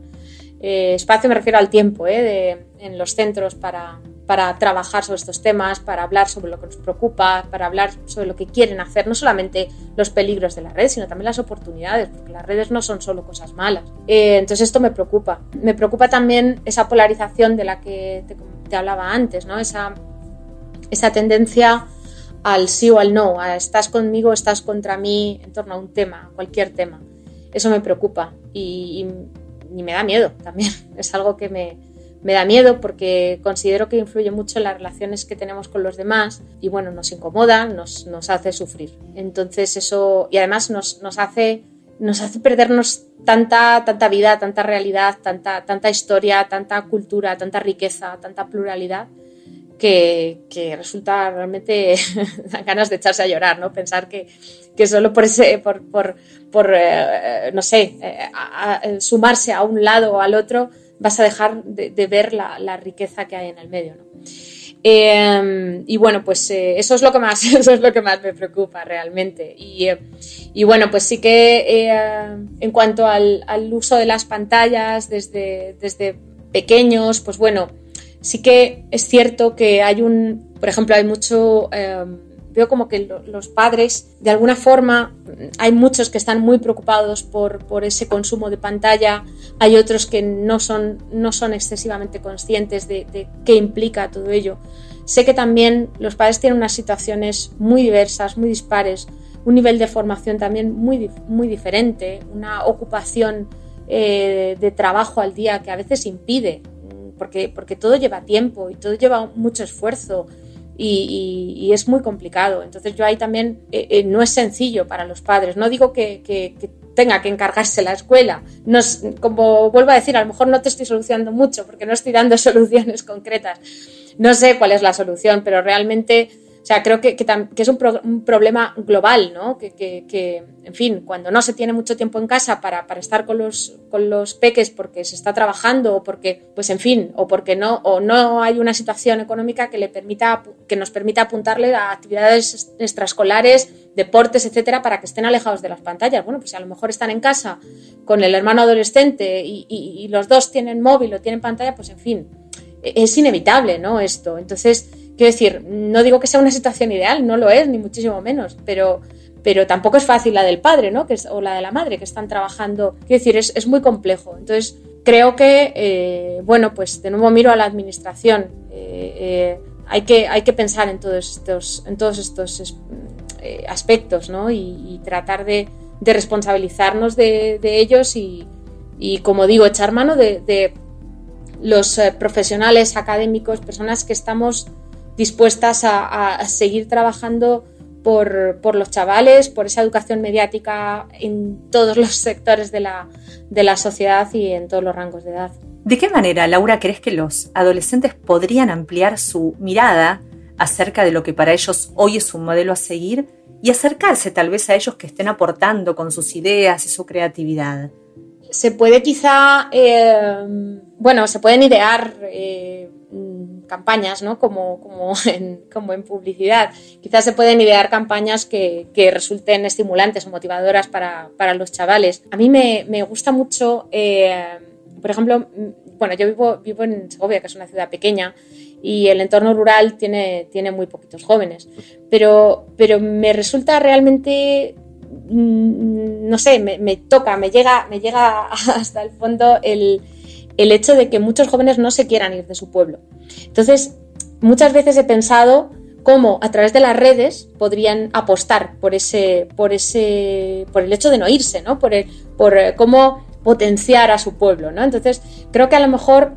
espacio, me refiero al tiempo, en los centros para, para trabajar sobre estos temas, para hablar sobre lo que nos preocupa, para hablar sobre lo que quieren hacer, no solamente los peligros de la red, sino también las oportunidades, porque las redes no son solo cosas malas. Eh, entonces esto me preocupa. Me preocupa también esa polarización de la que te, hablaba antes, ¿no? esa, esa tendencia al sí o al no, a estás conmigo, estás contra mí en torno a un tema, cualquier tema. Eso me preocupa y me da miedo también. Es algo que me, me da miedo porque considero que influye mucho en las relaciones que tenemos con los demás y bueno, nos incomoda, nos, nos hace sufrir. Entonces eso, y además nos, nos, hace, nos hace perdernos tanta, tanta vida, tanta realidad, tanta, tanta historia, tanta cultura, tanta riqueza, tanta pluralidad. Que, que resulta realmente dan ganas de echarse a llorar, ¿no? Pensar que, que solo por ese, por, por, por eh, no sé, eh, sumarse a un lado o al otro, vas a dejar de, ver la, riqueza que hay en el medio. Em, y bueno, pues eh, eso, es lo que más, eso es lo que más me preocupa realmente. Y, eh, bueno, pues sí que eh, en cuanto al, uso de las pantallas desde, desde pequeños, pues bueno, sí que es cierto que hay un, por ejemplo, hay mucho em, veo como que los padres, de alguna forma, hay muchos que están muy preocupados por, por ese consumo de pantalla, hay otros que no son, no son excesivamente conscientes de, qué implica todo ello. Sé que también los padres tienen unas situaciones muy diversas, muy dispares, un nivel de formación también muy, muy diferente, una ocupación eh, de trabajo al día que a veces impide, porque, porque todo lleva tiempo y todo lleva mucho esfuerzo y, es muy complicado. Entonces yo ahí también eh, eh, no es sencillo para los padres. No digo que, tenga que encargarse la escuela. como vuelvo a decir, a lo mejor no te estoy solucionando mucho porque no estoy dando soluciones concretas. No sé cuál es la solución, pero realmente sea, creo que, es un, problema global, ¿no? Que, en fin, cuando no se tiene mucho tiempo en casa para, estar con los, con los peques porque se está trabajando o porque, pues en fin, o porque no, o no hay una situación económica que, le permita, que nos permita apuntarle a actividades extraescolares, deportes, etcétera, para que estén alejados de las pantallas. Bueno, pues a lo mejor están en casa con el hermano adolescente y, y los dos tienen móvil o tienen pantalla, pues en fin, es inevitable, ¿no? Esto. Entonces, Quiero decir, no digo que sea una situación ideal, no lo es, ni muchísimo menos, pero, pero tampoco es fácil la del padre, ¿no? O la de la madre, que están trabajando. Quiero decir, es, es muy complejo. Entonces, creo que, eh, bueno, pues de nuevo miro a la administración. Eh, eh, hay, que, hay que pensar en todos estos, en todos estos aspectos, ¿no? Y, tratar de, responsabilizarnos de, ellos y, y, como digo, echar mano de los profesionales académicos, personas que estamos dispuestas a, seguir trabajando por, los chavales, por esa educación mediática en todos los sectores de la, de la sociedad y en todos los rangos de edad. ¿De qué manera, Laura, crees que los adolescentes podrían ampliar su mirada acerca de lo que para ellos hoy es un modelo a seguir y acercarse tal vez a ellos que estén aportando con sus ideas y su creatividad? Se puede quizá, eh, bueno, se pueden idear eh, campañas, ¿no? Como, como, en, como en publicidad. Quizás se pueden idear campañas que, que resulten estimulantes o motivadoras para, para, los chavales. A mí me, me gusta mucho, eh, por ejemplo, bueno, yo vivo, vivo en Segovia, que es una ciudad pequeña, y el entorno rural tiene, tiene muy poquitos jóvenes, pero, pero me resulta realmente mm, no sé, me, toca, me llega, me llega hasta el fondo el, el hecho de que muchos jóvenes no se quieran ir de su pueblo. Entonces, muchas veces he pensado cómo a través de las redes podrían apostar por ese, por ese, por el hecho de no irse, ¿no? Por, por cómo potenciar a su pueblo, ¿no? Entonces, creo que a lo mejor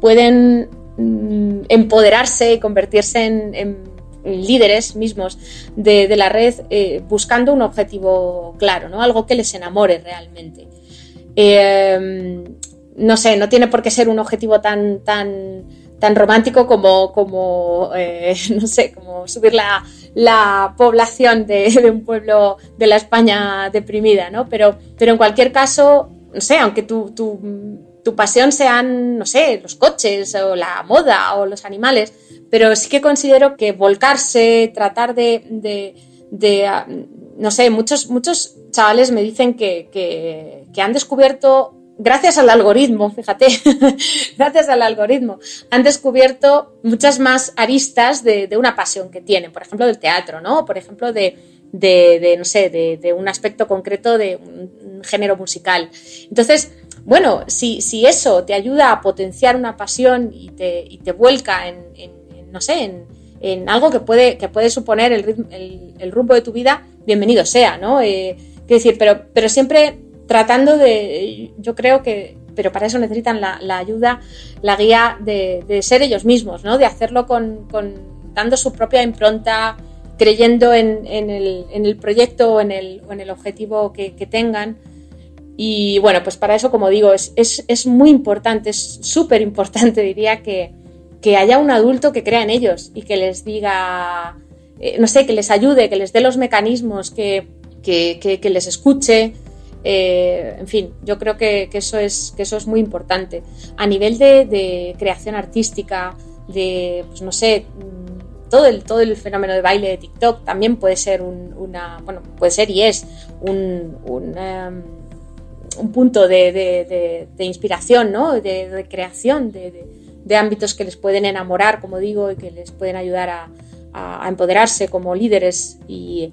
pueden mm, empoderarse y convertirse en, líderes mismos de, la red eh, buscando un objetivo claro, ¿no? Algo que les enamore realmente. Eh, no sé, no tiene por qué ser un objetivo tan, tan tan romántico como, como eh, no sé, como subir la, la población de, un pueblo de la España deprimida, ¿no? Pero, pero en cualquier caso, no sé, aunque tu, tu, tu pasión sean, no sé, los coches o la moda o los animales, pero sí que considero que volcarse, tratar de, de, de ah, no sé, muchos, muchos chavales me dicen que, que, que han descubierto gracias al algoritmo, fíjate, gracias al algoritmo, han descubierto muchas más aristas de, una pasión que tienen, por ejemplo, del teatro, ¿no? Por ejemplo, de, no sé, de, un aspecto concreto de un, género musical. Entonces, bueno, si, si, eso te ayuda a potenciar una pasión y te, y te vuelca en, no sé, en, algo que puede, que suponer el, el, rumbo de tu vida, bienvenido sea, ¿no? Eh, decir, pero, pero siempre tratando de, yo creo que, pero para eso necesitan la, ayuda, la guía de, ser ellos mismos, ¿no? De hacerlo con, dando su propia impronta, creyendo en, el, proyecto o en el, en el objetivo que, tengan. Y bueno, pues para eso, como digo, es, es, muy importante, es súper importante, diría, que, que haya un adulto que crea en ellos y que les diga, eh, no sé, que les ayude, que les dé los mecanismos, que, que, que les escuche, eh, en fin, yo creo que, eso es, que eso es muy importante. A nivel de, creación artística, de, pues no sé, mm, todo el, todo el fenómeno de baile de TikTok también puede ser una, bueno, puede ser y es un, un, em, punto de, inspiración, ¿no? de, creación, de, ámbitos que les pueden enamorar, como digo, y que les pueden ayudar a, empoderarse como líderes y,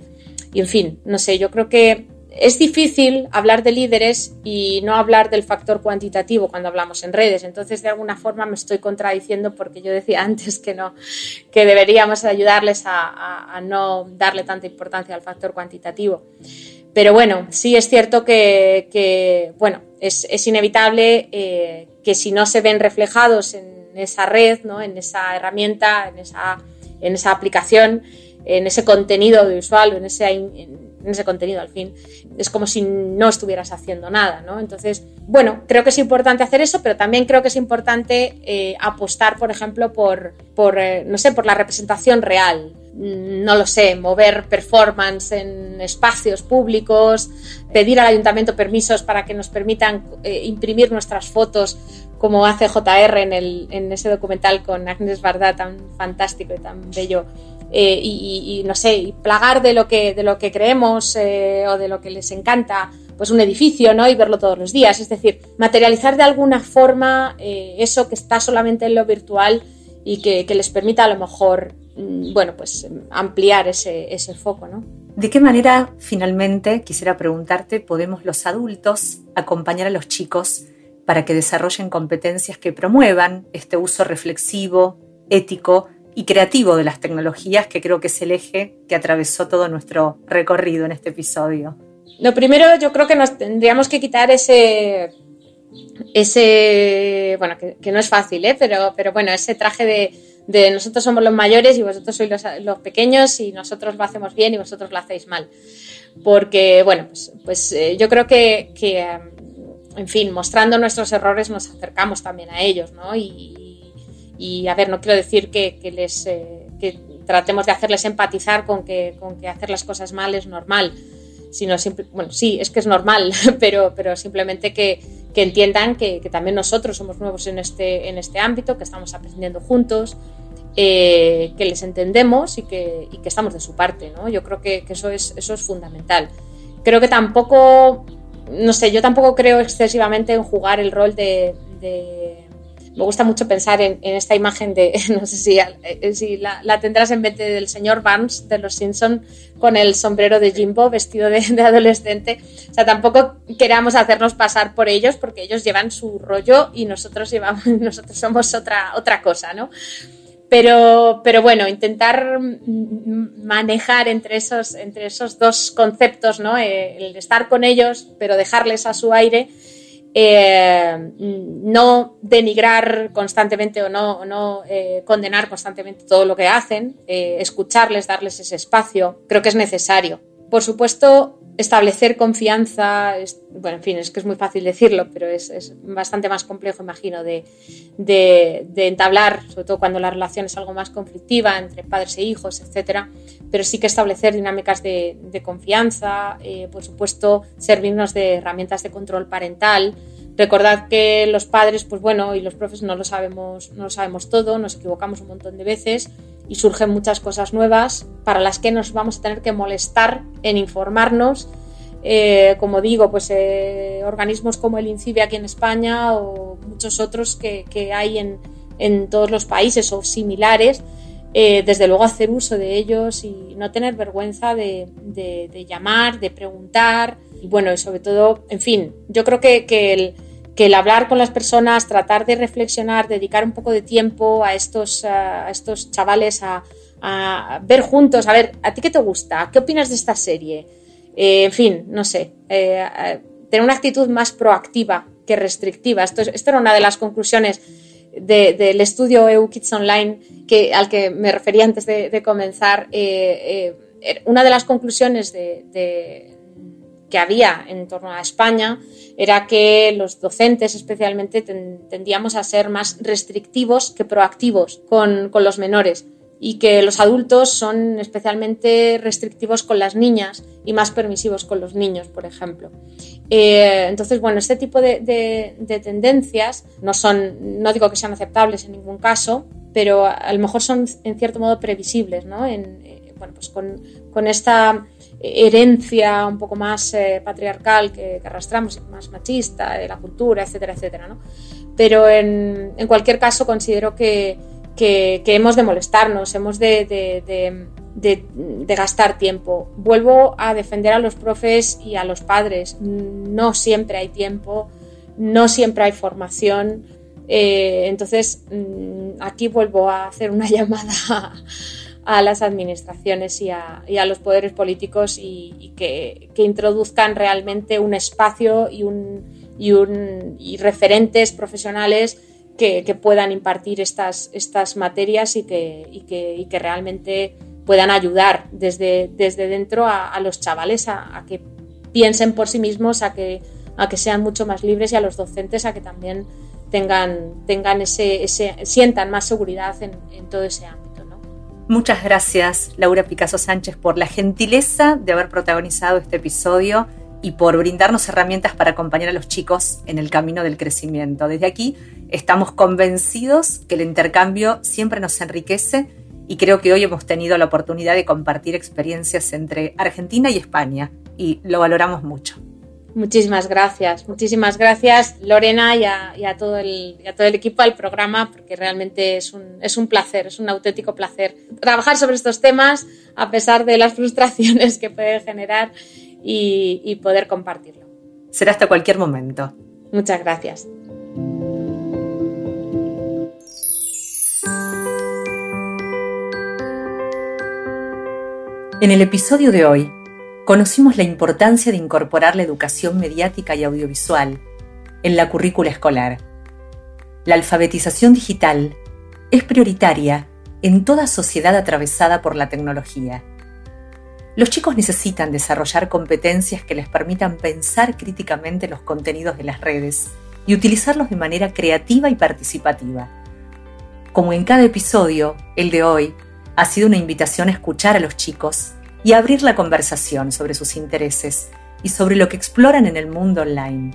y, en fin, no sé, yo creo que es difícil hablar de líderes y no hablar del factor cuantitativo cuando hablamos en redes. Entonces, de alguna forma me estoy contradiciendo porque yo decía antes que no, que deberíamos ayudarles a, no darle tanta importancia al factor cuantitativo. Pero bueno, sí es cierto que, bueno, es, inevitable eh, que si no se ven reflejados en esa red, ¿no? en esa herramienta, en esa, en esa aplicación, en ese contenido audiovisual, en ese, ese contenido al fin. Es como si no estuvieras haciendo nada, ¿no? Entonces, bueno, creo que es importante hacer eso, pero también creo que es importante eh, apostar, por ejemplo, por, por eh, no sé, por la representación real. Mm, no lo sé, mover performance en espacios públicos, pedir al ayuntamiento permisos para que nos permitan eh, imprimir nuestras fotos como hace JR en, el, en ese documental con Agnes Varda tan fantástico y tan bello eh, y, no sé, y plagar de lo que, de lo que creemos eh, o de lo que les encanta, pues un edificio, ¿no? Y verlo todos los días. Es decir, materializar de alguna forma eh, eso que está solamente en lo virtual y que, les permita a lo mejor, mm, bueno, pues ampliar ese, ese foco, ¿no? ¿De qué manera, finalmente, quisiera preguntarte, podemos los adultos acompañar a los chicos para que desarrollen competencias que promuevan este uso reflexivo, ético, y creativo de las tecnologías, que creo que es el eje que atravesó todo nuestro recorrido en este episodio. Lo primero, yo creo que nos tendríamos que quitar ese, ese bueno, que, no es fácil, ¿eh? pero, pero bueno, ese traje de, de nosotros somos los mayores y vosotros sois los, pequeños y nosotros lo hacemos bien y vosotros lo hacéis mal. Porque, bueno, pues, pues eh, yo creo que, que, en fin, mostrando nuestros errores nos acercamos también a ellos, ¿no? Y a ver, no quiero decir que, les eh, tratemos de hacerles empatizar con que, con que hacer las cosas mal es normal, sino simple, bueno, sí, es que es normal, pero, pero simplemente que, que entiendan que, también nosotros somos nuevos en este, en este ámbito, que estamos aprendiendo juntos, eh, que les entendemos y que, y que, estamos de su parte. ¿no? Yo creo que, eso, es, eso es fundamental. Creo que tampoco, no sé, yo tampoco creo excesivamente en jugar el rol de me gusta mucho pensar en, esta imagen de, no sé si, eh, si la, tendrás en vez del señor Barnes de los Simpson con el sombrero de Jimbo vestido de, adolescente. O sea, tampoco queramos hacernos pasar por ellos porque ellos llevan su rollo y nosotros llevamos, nosotros somos otra, otra cosa, ¿no? Pero, pero bueno, intentar manejar entre esos, entre esos dos conceptos, ¿no? Eh, el estar con ellos, pero dejarles a su aire eh, no denigrar constantemente o no, no eh, condenar constantemente todo lo que hacen, eh, escucharles, darles ese espacio, creo que es necesario. Por supuesto, establecer confianza, bueno, en fin, es que es muy fácil decirlo, pero es, bastante más complejo, imagino, de, entablar, sobre todo cuando la relación es algo más conflictiva entre padres e hijos, etcétera. Pero sí que establecer dinámicas de, confianza, eh, por supuesto, servirnos de herramientas de control parental. Recordad que los padres, pues bueno, y los profes no lo sabemos, no lo sabemos todo, nos equivocamos un montón de veces y surgen muchas cosas nuevas para las que nos vamos a tener que molestar en informarnos. Eh, como digo, pues eh, organismos como el INCIBE aquí en España o muchos otros que, hay en, en, todos los países o similares, eh, desde luego hacer uso de ellos y no tener vergüenza de, de, llamar, de preguntar y bueno, y sobre todo, en fin, yo creo que, que el, que el hablar con las personas, tratar de reflexionar, dedicar un poco de tiempo a estos, a estos chavales a, ver juntos, a ver, ¿a ti qué te gusta? ¿Qué opinas de esta serie? Eh, en fin, no sé, eh, tener una actitud más proactiva que restrictiva. Esto, esto era una de las conclusiones del estudio EU Kids Online que, al que me refería antes de, comenzar. Eh, una de las conclusiones de que había en torno a España era que los docentes especialmente tendíamos a ser más restrictivos que proactivos con, los menores y que los adultos son especialmente restrictivos con las niñas y más permisivos con los niños, por ejemplo. Eh, entonces, bueno, este tipo de, tendencias no son, no digo que sean aceptables en ningún caso, pero a lo mejor son en cierto modo previsibles, ¿no? En, eh, bueno, pues con, con esta herencia un poco más eh, patriarcal que, arrastramos, más machista, de la cultura, etcétera, etcétera. Pero en, cualquier caso considero que, hemos de molestarnos, hemos de, gastar tiempo. Vuelvo a defender a los profes y a los padres. No siempre hay tiempo, no siempre hay formación. Eh, entonces, mm, aquí vuelvo a hacer una llamada las administraciones y a, los poderes políticos y, que, introduzcan realmente un espacio y, un, y, referentes profesionales que, puedan impartir estas, estas materias y que, que, realmente puedan ayudar desde, desde dentro a, los chavales a, que piensen por sí mismos, a que, a que sean mucho más libres y a los docentes a que también tengan, tengan ese, ese sientan más seguridad en, en todo ese ámbito. Muchas gracias, Laura Picasso Sánchez, por la gentileza de haber protagonizado este episodio y por brindarnos herramientas para acompañar a los chicos en el camino del crecimiento. Desde aquí estamos convencidos que el intercambio siempre nos enriquece y creo que hoy hemos tenido la oportunidad de compartir experiencias entre Argentina y España y lo valoramos mucho. Muchísimas gracias, muchísimas gracias Lorena y a, todo, el, todo el equipo del programa, porque realmente es un, es un placer, es un auténtico placer trabajar sobre estos temas a pesar de las frustraciones que puede generar y, y poder compartirlo. Será hasta cualquier momento. Muchas gracias. En el episodio de hoy conocimos la importancia de incorporar la educación mediática y audiovisual en la currícula escolar. La alfabetización digital es prioritaria en toda sociedad atravesada por la tecnología. Los chicos necesitan desarrollar competencias que les permitan pensar críticamente los contenidos de las redes y utilizarlos de manera creativa y participativa. Como en cada episodio, el de hoy ha sido una invitación a escuchar a los chicos y abrir la conversación sobre sus intereses y sobre lo que exploran en el mundo online.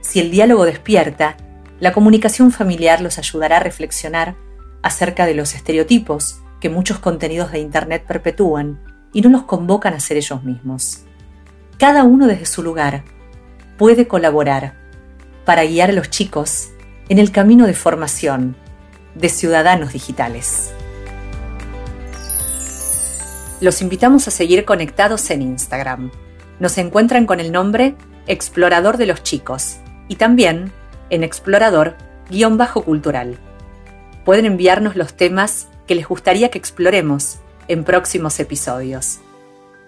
Si el diálogo despierta, la comunicación familiar los ayudará a reflexionar acerca de los estereotipos que muchos contenidos de Internet perpetúan y no los convocan a ser ellos mismos. Cada uno desde su lugar puede colaborar para guiar a los chicos en el camino de formación de ciudadanos digitales. Los invitamos a seguir conectados en Instagram. Nos encuentran con el nombre Explorador de los Chicos y también en Explorador-Cultural. Pueden enviarnos los temas que les gustaría que exploremos en próximos episodios.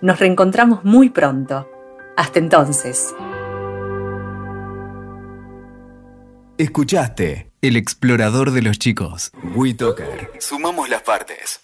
Nos reencontramos muy pronto. Hasta entonces. Escuchaste El explorador de los chicos. WeToker. Sumamos las partes.